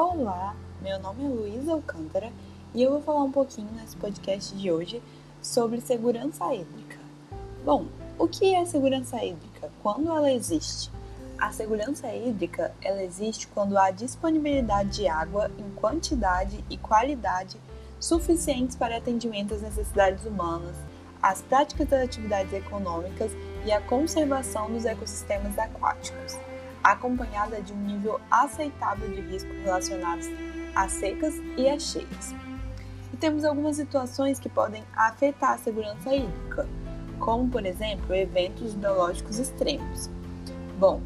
Olá, meu nome é Luísa Alcântara e eu vou falar um pouquinho nesse podcast de hoje sobre segurança hídrica. Bom, o que é segurança hídrica? Quando ela existe? A segurança hídrica ela existe quando há disponibilidade de água em quantidade e qualidade suficientes para atendimento às necessidades humanas, as práticas das atividades econômicas e a conservação dos ecossistemas aquáticos, acompanhada de um nível aceitável de risco relacionados às secas e às cheias. E temos algumas situações que podem afetar a segurança hídrica, como, por exemplo, eventos hidrológicos extremos. Bom,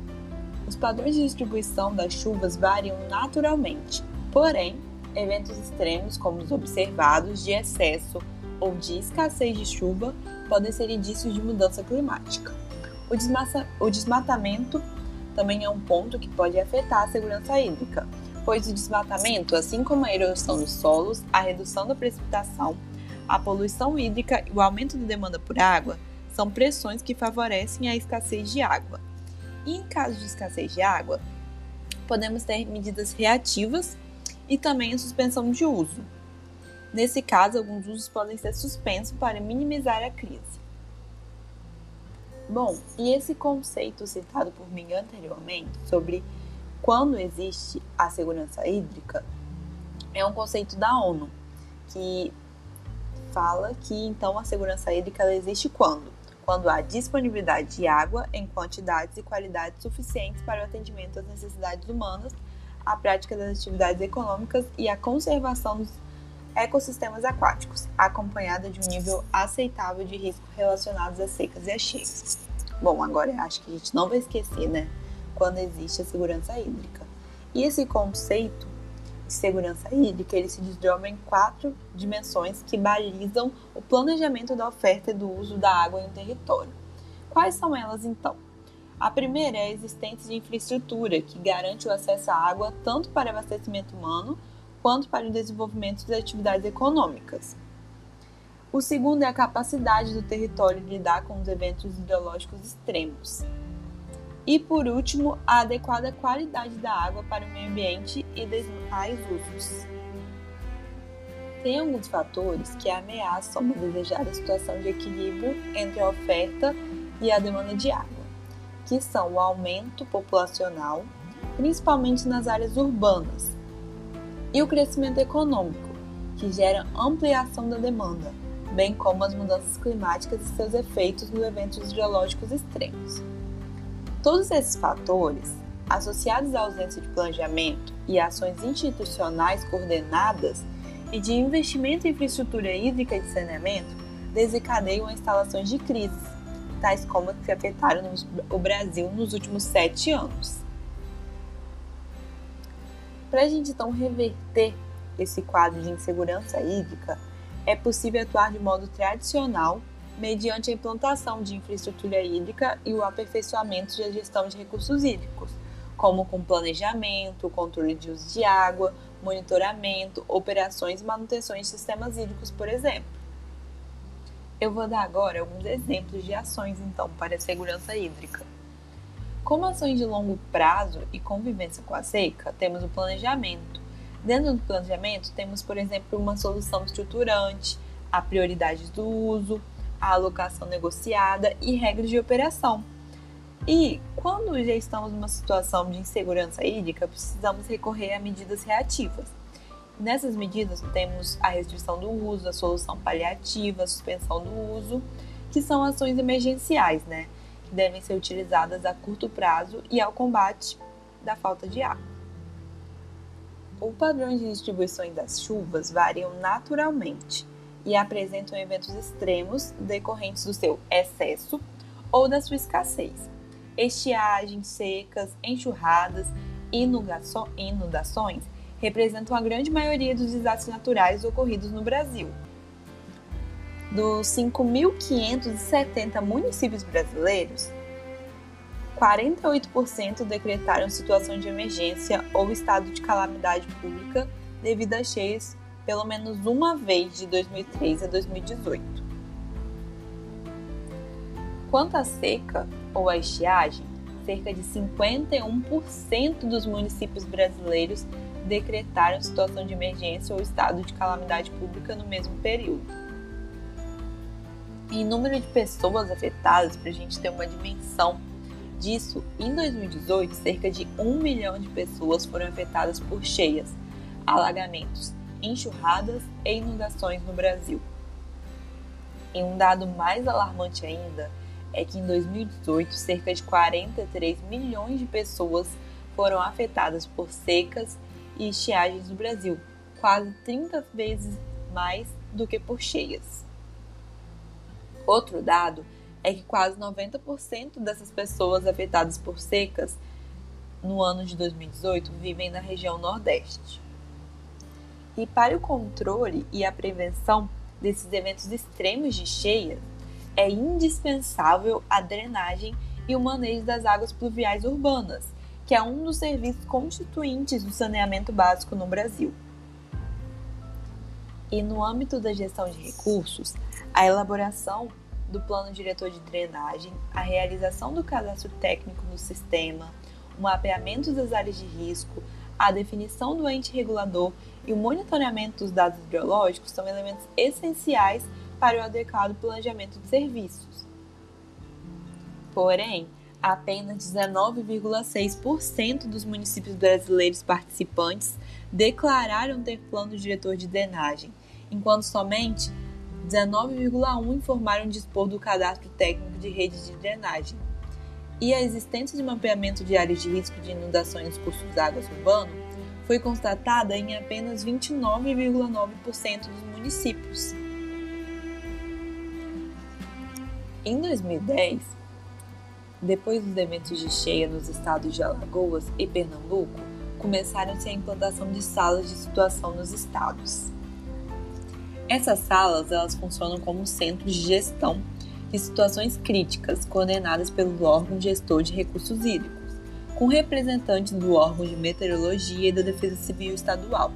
os padrões de distribuição das chuvas variam naturalmente, porém, eventos extremos, como os observados de excesso ou de escassez de chuva, podem ser indícios de mudança climática. O, desmassa, o desmatamento também é um ponto que pode afetar a segurança hídrica, pois o desmatamento, assim como a erosão dos solos, a redução da precipitação, a poluição hídrica e o aumento da demanda por água, são pressões que favorecem a escassez de água e em caso de escassez de água, podemos ter medidas reativas e também a suspensão de uso. Nesse caso, alguns usos podem ser suspensos para minimizar a crise. Bom, e esse conceito citado por mim anteriormente sobre quando existe a segurança hídrica é um conceito da ONU que fala que então a segurança hídrica existe quando? Quando há disponibilidade de água em quantidades e qualidades suficientes para o atendimento às necessidades humanas, a prática das atividades econômicas e a conservação dos ecossistemas aquáticos, acompanhada de um nível aceitável de risco relacionados às secas e às cheias. Bom, agora acho que a gente não vai esquecer, né, quando existe a segurança hídrica. E esse conceito de segurança hídrica, ele se desdobra em quatro dimensões que balizam o planejamento da oferta e do uso da água em um território. Quais são elas então? A primeira é a existência de infraestrutura, que garante o acesso à água tanto para abastecimento humano quanto para o desenvolvimento das atividades econômicas. O segundo é a capacidade do território de lidar com os eventos hidrológicos extremos. E por último, a adequada qualidade da água para o meio ambiente e demais usos. Tem alguns fatores que ameaçam uma desejada situação de equilíbrio entre a oferta e a demanda de água, que são o aumento populacional, principalmente nas áreas urbanas, e o crescimento econômico, que gera ampliação da demanda, bem como as mudanças climáticas e seus efeitos nos eventos geológicos extremos. Todos esses fatores, associados à ausência de planejamento e ações institucionais coordenadas e de investimento em infraestrutura hídrica e de saneamento, desencadeiam instalações de crise, tais como as que afetaram o Brasil nos últimos sete anos. Para a gente então reverter esse quadro de insegurança hídrica, é possível atuar de modo tradicional mediante a implantação de infraestrutura hídrica e o aperfeiçoamento da gestão de recursos hídricos, como com planejamento, controle de uso de água, monitoramento, operações e manutenções de sistemas hídricos, por exemplo. Eu vou dar agora alguns exemplos de ações, então, para a segurança hídrica. Como ações de longo prazo e convivência com a seca, temos o planejamento. Dentro do planejamento, temos, por exemplo, uma solução estruturante, a prioridade do uso, a alocação negociada e regras de operação. E quando já estamos numa situação de insegurança hídrica, precisamos recorrer a medidas reativas. Nessas medidas temos a restrição do uso, a solução paliativa, a suspensão do uso, que são ações emergenciais, né, devem ser utilizadas a curto prazo e ao combate da falta de água. O padrão de distribuição das chuvas variam naturalmente e apresentam eventos extremos decorrentes do seu excesso ou da sua escassez. Estiagens, secas, enxurradas e inundações representam a grande maioria dos desastres naturais ocorridos no Brasil. Dos 5.570 municípios brasileiros, 48% decretaram situação de emergência ou estado de calamidade pública devido a cheias pelo menos uma vez de 2003 a 2018. Quanto à seca ou à estiagem, cerca de 51% dos municípios brasileiros decretaram situação de emergência ou estado de calamidade pública no mesmo período. Em número de pessoas afetadas, para a gente ter uma dimensão disso, em 2018, cerca de 1 milhão de pessoas foram afetadas por cheias, alagamentos, enxurradas e inundações no Brasil. E um dado mais alarmante ainda é que em 2018, cerca de 43 milhões de pessoas foram afetadas por secas e estiagens no Brasil, quase 30 vezes mais do que por cheias. Outro dado é que quase 90% dessas pessoas afetadas por secas no ano de 2018 vivem na região Nordeste. E para o controle e a prevenção desses eventos extremos de cheias, é indispensável a drenagem e o manejo das águas pluviais urbanas, que é um dos serviços constituintes do saneamento básico no Brasil. E no âmbito da gestão de recursos, a elaboração do plano diretor de drenagem, a realização do cadastro técnico no sistema, o mapeamento das áreas de risco, a definição do ente regulador e o monitoramento dos dados biológicos são elementos essenciais para o adequado planejamento de serviços. Porém, apenas 19,6% dos municípios brasileiros participantes declararam ter plano diretor de drenagem, enquanto somente 19,1% informaram dispor do cadastro técnico de redes de drenagem. E a existência de mapeamento de áreas de risco de inundações nos cursos águas urbano foi constatada em apenas 29,9% dos municípios. Em 2010, depois dos eventos de cheia nos estados de Alagoas e Pernambuco, começaram-se a implantação de salas de situação nos estados. Essas salas elas funcionam como centros de gestão de situações críticas coordenadas pelo órgão gestor de recursos hídricos com representantes do órgão de meteorologia e da Defesa Civil Estadual,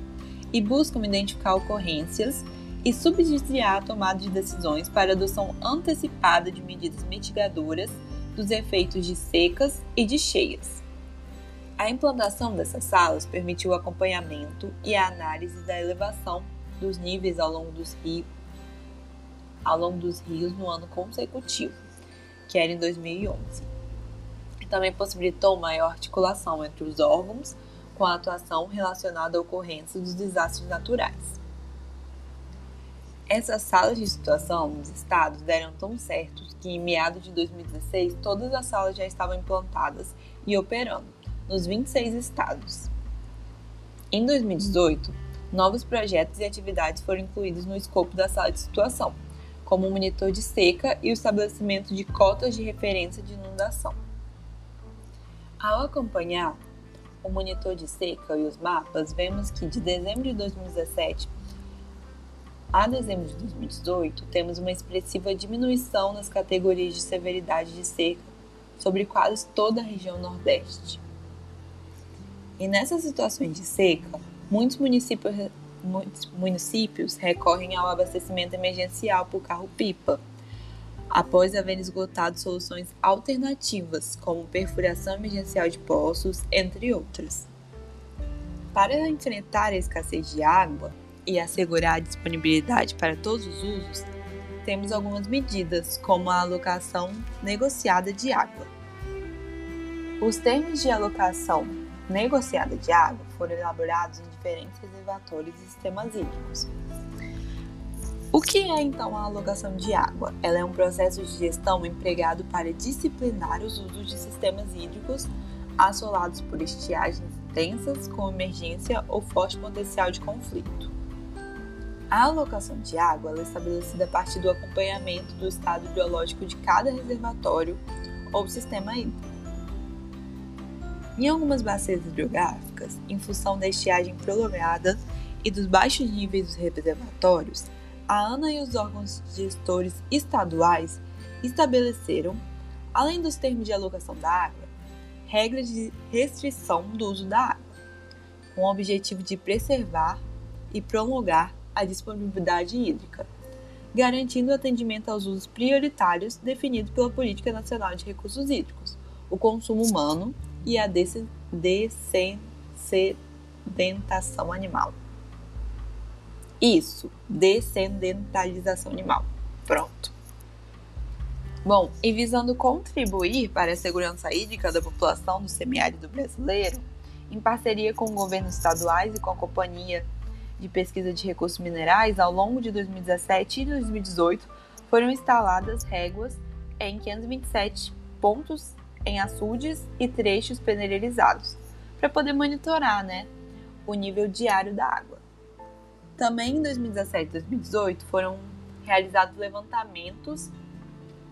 e buscam identificar ocorrências e subsidiar a tomada de decisões para adoção antecipada de medidas mitigadoras dos efeitos de secas e de cheias. A implantação dessas salas permitiu o acompanhamento e a análise da elevação dos níveis ao longo dos rios, ao longo dos rios no ano consecutivo, que era em 2011 também possibilitou maior articulação entre os órgãos com a atuação relacionada à ocorrência dos desastres naturais. Essas salas de situação nos estados deram tão certo que, em meados de 2016, todas as salas já estavam implantadas e operando nos 26 estados. Em 2018, novos projetos e atividades foram incluídos no escopo da sala de situação, como o monitor de seca e o estabelecimento de cotas de referência de inundação. Ao acompanhar o monitor de seca e os mapas, vemos que de dezembro de 2017 a dezembro de 2018 temos uma expressiva diminuição nas categorias de severidade de seca sobre quase toda a região Nordeste. E nessas situações de seca, muitos municípios, muitos municípios recorrem ao abastecimento emergencial por carro-pipa após haver esgotado soluções alternativas, como perfuração emergencial de poços, entre outras. Para enfrentar a escassez de água e assegurar a disponibilidade para todos os usos, temos algumas medidas, como a alocação negociada de água. Os termos de alocação negociada de água foram elaborados em diferentes reservatórios e sistemas hídricos, o que é então a alocação de água? Ela é um processo de gestão empregado para disciplinar os usos de sistemas hídricos assolados por estiagens intensas com emergência ou forte potencial de conflito. A alocação de água é estabelecida a partir do acompanhamento do estado biológico de cada reservatório ou sistema hídrico. Em algumas bacias hidrográficas, em função da estiagem prolongada e dos baixos níveis dos reservatórios, a ANA e os órgãos gestores estaduais estabeleceram, além dos termos de alocação da água, regras de restrição do uso da água, com o objetivo de preservar e prolongar a disponibilidade hídrica, garantindo atendimento aos usos prioritários definidos pela Política Nacional de Recursos Hídricos, o consumo humano e a descendentação animal. Isso, descendentalização animal. Pronto. Bom, e visando contribuir para a segurança hídrica da população do semiárido brasileiro, em parceria com governos estaduais e com a Companhia de Pesquisa de Recursos Minerais, ao longo de 2017 e 2018, foram instaladas réguas em 527 pontos em açudes e trechos peneirizados, para poder monitorar né, o nível diário da água. Também em 2017 e 2018 foram realizados levantamentos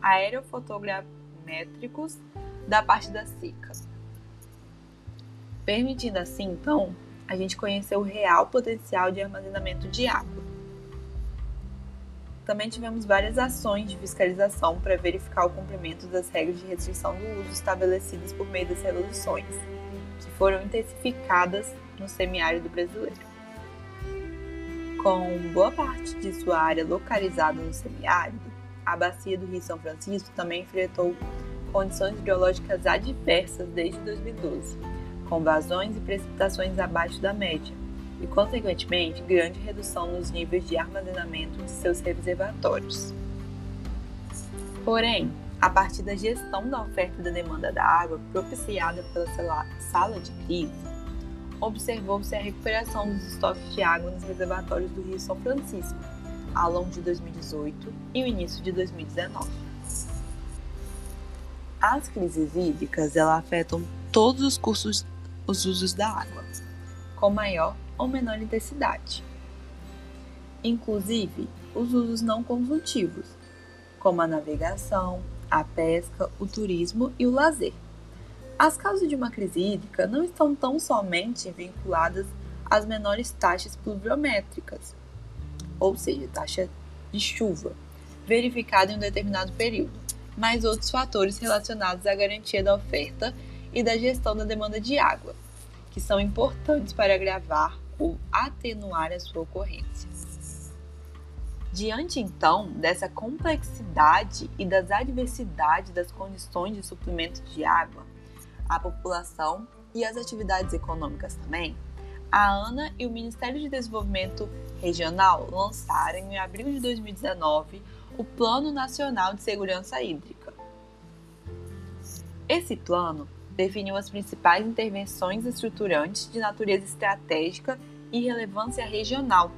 aerofotogramétricos da parte da seca, permitindo assim, então, a gente conhecer o real potencial de armazenamento de água. Também tivemos várias ações de fiscalização para verificar o cumprimento das regras de restrição do uso estabelecidas por meio das resoluções, que foram intensificadas no semiárido brasileiro. Com boa parte de sua área localizada no semiárido, a bacia do Rio São Francisco também enfrentou condições biológicas adversas desde 2012, com vazões e precipitações abaixo da média, e, consequentemente, grande redução nos níveis de armazenamento de seus reservatórios. Porém, a partir da gestão da oferta e da demanda da água propiciada pela sala de crise, observou-se a recuperação dos estoques de água nos reservatórios do Rio São Francisco, ao longo de 2018 e o início de 2019. As crises hídricas afetam todos os cursos, os usos da água, com maior ou menor intensidade. Inclusive, os usos não consultivos, como a navegação, a pesca, o turismo e o lazer. As causas de uma crise hídrica não estão tão somente vinculadas às menores taxas pluviométricas, ou seja, taxa de chuva, verificada em um determinado período, mas outros fatores relacionados à garantia da oferta e da gestão da demanda de água, que são importantes para agravar ou atenuar a sua ocorrência. Diante então dessa complexidade e das adversidades das condições de suprimento de água, a população e as atividades econômicas também, a ANA e o Ministério de Desenvolvimento Regional lançaram em abril de 2019 o Plano Nacional de Segurança Hídrica. Esse plano definiu as principais intervenções estruturantes de natureza estratégica e relevância regional,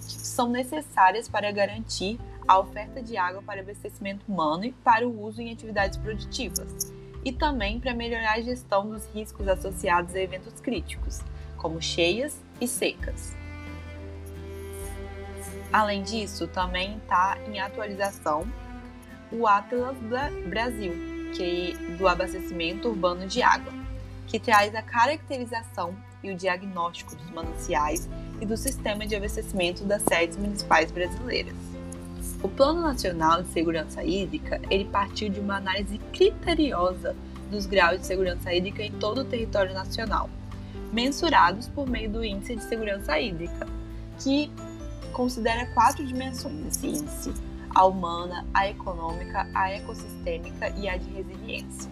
que são necessárias para garantir a oferta de água para abastecimento humano e para o uso em atividades produtivas, e também para melhorar a gestão dos riscos associados a eventos críticos, como cheias e secas. Além disso, também está em atualização o Atlas Brasil, do abastecimento urbano de água, que traz a caracterização e o diagnóstico dos mananciais e do sistema de abastecimento das sedes municipais brasileiras. O Plano Nacional de Segurança Hídrica ele partiu de uma análise criteriosa dos graus de segurança hídrica em todo o território nacional, mensurados por meio do Índice de Segurança Hídrica, que considera quatro dimensões esse índice a humana, a econômica, a ecossistêmica e a de resiliência.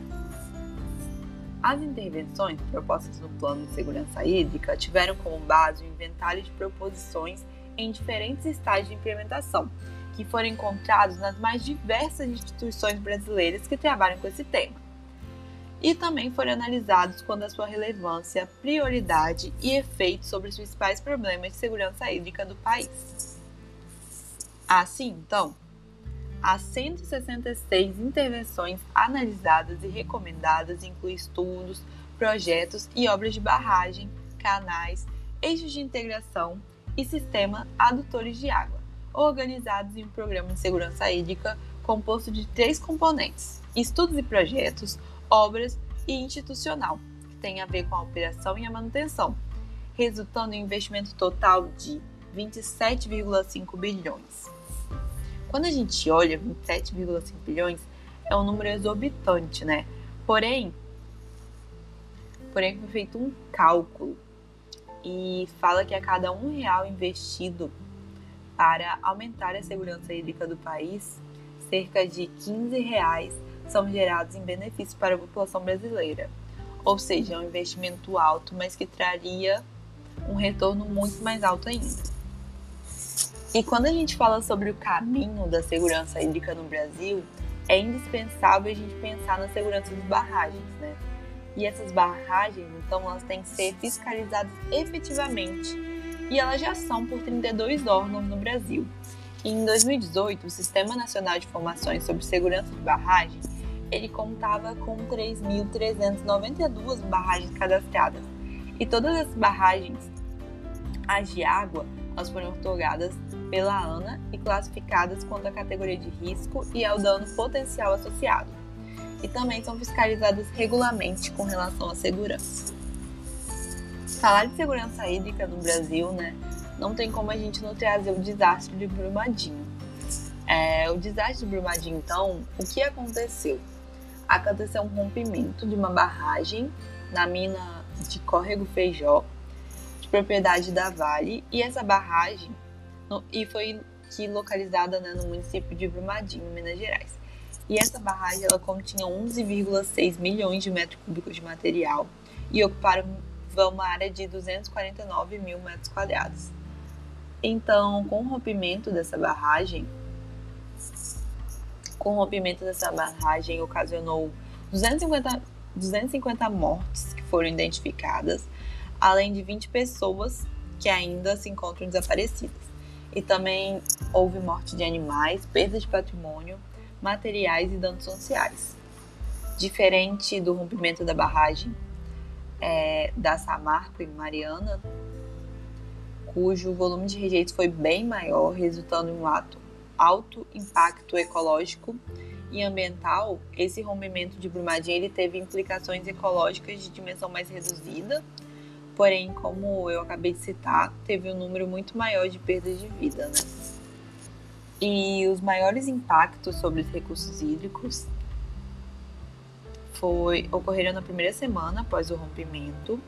As intervenções propostas no Plano de Segurança Hídrica tiveram como base o inventário de proposições em diferentes estágios de implementação, que foram encontrados nas mais diversas instituições brasileiras que trabalham com esse tema. E também foram analisados quando a sua relevância, prioridade e efeito sobre os principais problemas de segurança hídrica do país. Assim, então, as 166 intervenções analisadas e recomendadas incluem estudos, projetos e obras de barragem, canais, eixos de integração e sistema adutores de água, organizados em um programa de segurança hídrica composto de três componentes: estudos e projetos, obras e institucional, que tem a ver com a operação e a manutenção, resultando em um investimento total de 27,5 bilhões. Quando a gente olha 27,5 bilhões, é um número exorbitante, né? Porém, porém foi feito um cálculo e fala que a cada um real investido para aumentar a segurança hídrica do país, cerca de 15 reais são gerados em benefício para a população brasileira. Ou seja, é um investimento alto, mas que traria um retorno muito mais alto ainda. E quando a gente fala sobre o caminho da segurança hídrica no Brasil, é indispensável a gente pensar na segurança das barragens, né? E essas barragens, então, elas têm que ser fiscalizadas efetivamente. E elas já são por 32 órgãos no Brasil. E em 2018, o Sistema Nacional de Informações sobre Segurança de Barragens, ele contava com 3.392 barragens cadastradas. E todas essas barragens, as de água, elas foram otorgadas pela ANA e classificadas quanto à categoria de risco e ao dano potencial associado. E também são fiscalizadas regularmente com relação à segurança. Falar de segurança hídrica no Brasil, né, não tem como a gente não trazer o desastre de Brumadinho. É, o desastre de Brumadinho, então, o que aconteceu? Aconteceu um rompimento de uma barragem na mina de Córrego Feijó, propriedade da Vale, e essa barragem no, e foi que localizada né, no município de Brumadinho, Minas Gerais. E essa barragem ela continha 11,6 milhões de metros cúbicos de material e ocupava uma área de 249 mil metros quadrados. Então, com o rompimento dessa barragem, com o rompimento dessa barragem ocasionou 250, 250 mortes que foram identificadas, além de 20 pessoas que ainda se encontram desaparecidas. E também houve morte de animais, perda de patrimônio, materiais e danos sociais. Diferente do rompimento da barragem é, da Samarco em Mariana, cujo volume de rejeitos foi bem maior, resultando em um ato alto impacto ecológico e ambiental, esse rompimento de Brumadinho ele teve implicações ecológicas de dimensão mais reduzida, Porém, como eu acabei de citar, teve um número muito maior de perdas de vida, né? E os maiores impactos sobre os recursos hídricos foi, ocorreram na primeira semana após o rompimento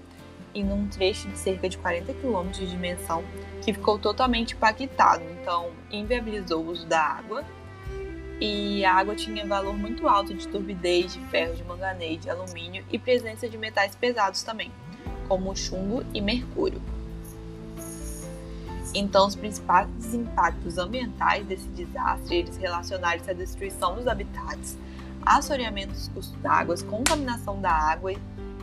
e num trecho de cerca de 40 quilômetros de dimensão que ficou totalmente impactado, então inviabilizou o uso da água e a água tinha valor muito alto de turbidez, de ferro, de manganês, de alumínio e presença de metais pesados também como chumbo e mercúrio. Então, os principais impactos ambientais desse desastre eles relacionados à destruição dos habitats, assoreamento dos cursos d'água, contaminação da água e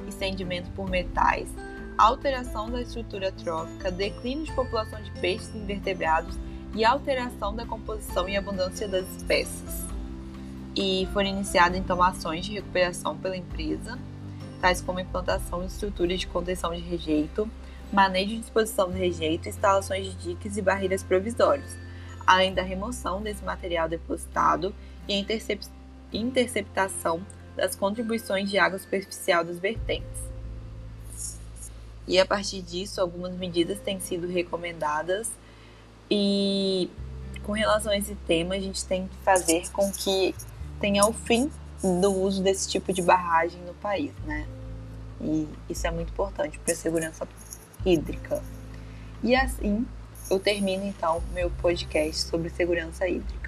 incendimento por metais, alteração da estrutura trófica, declínio de população de peixes e invertebrados e alteração da composição e abundância das espécies. E foram iniciadas então ações de recuperação pela empresa tais como implantação de estruturas de contenção de rejeito, manejo e disposição de rejeito, instalações de diques e barreiras provisórios, além da remoção desse material depositado e intercep interceptação das contribuições de água superficial das vertentes. E a partir disso, algumas medidas têm sido recomendadas e com relação a esse tema, a gente tem que fazer com que tenha o fim do uso desse tipo de barragem no país, né? E isso é muito importante para a segurança hídrica. E assim eu termino então meu podcast sobre segurança hídrica.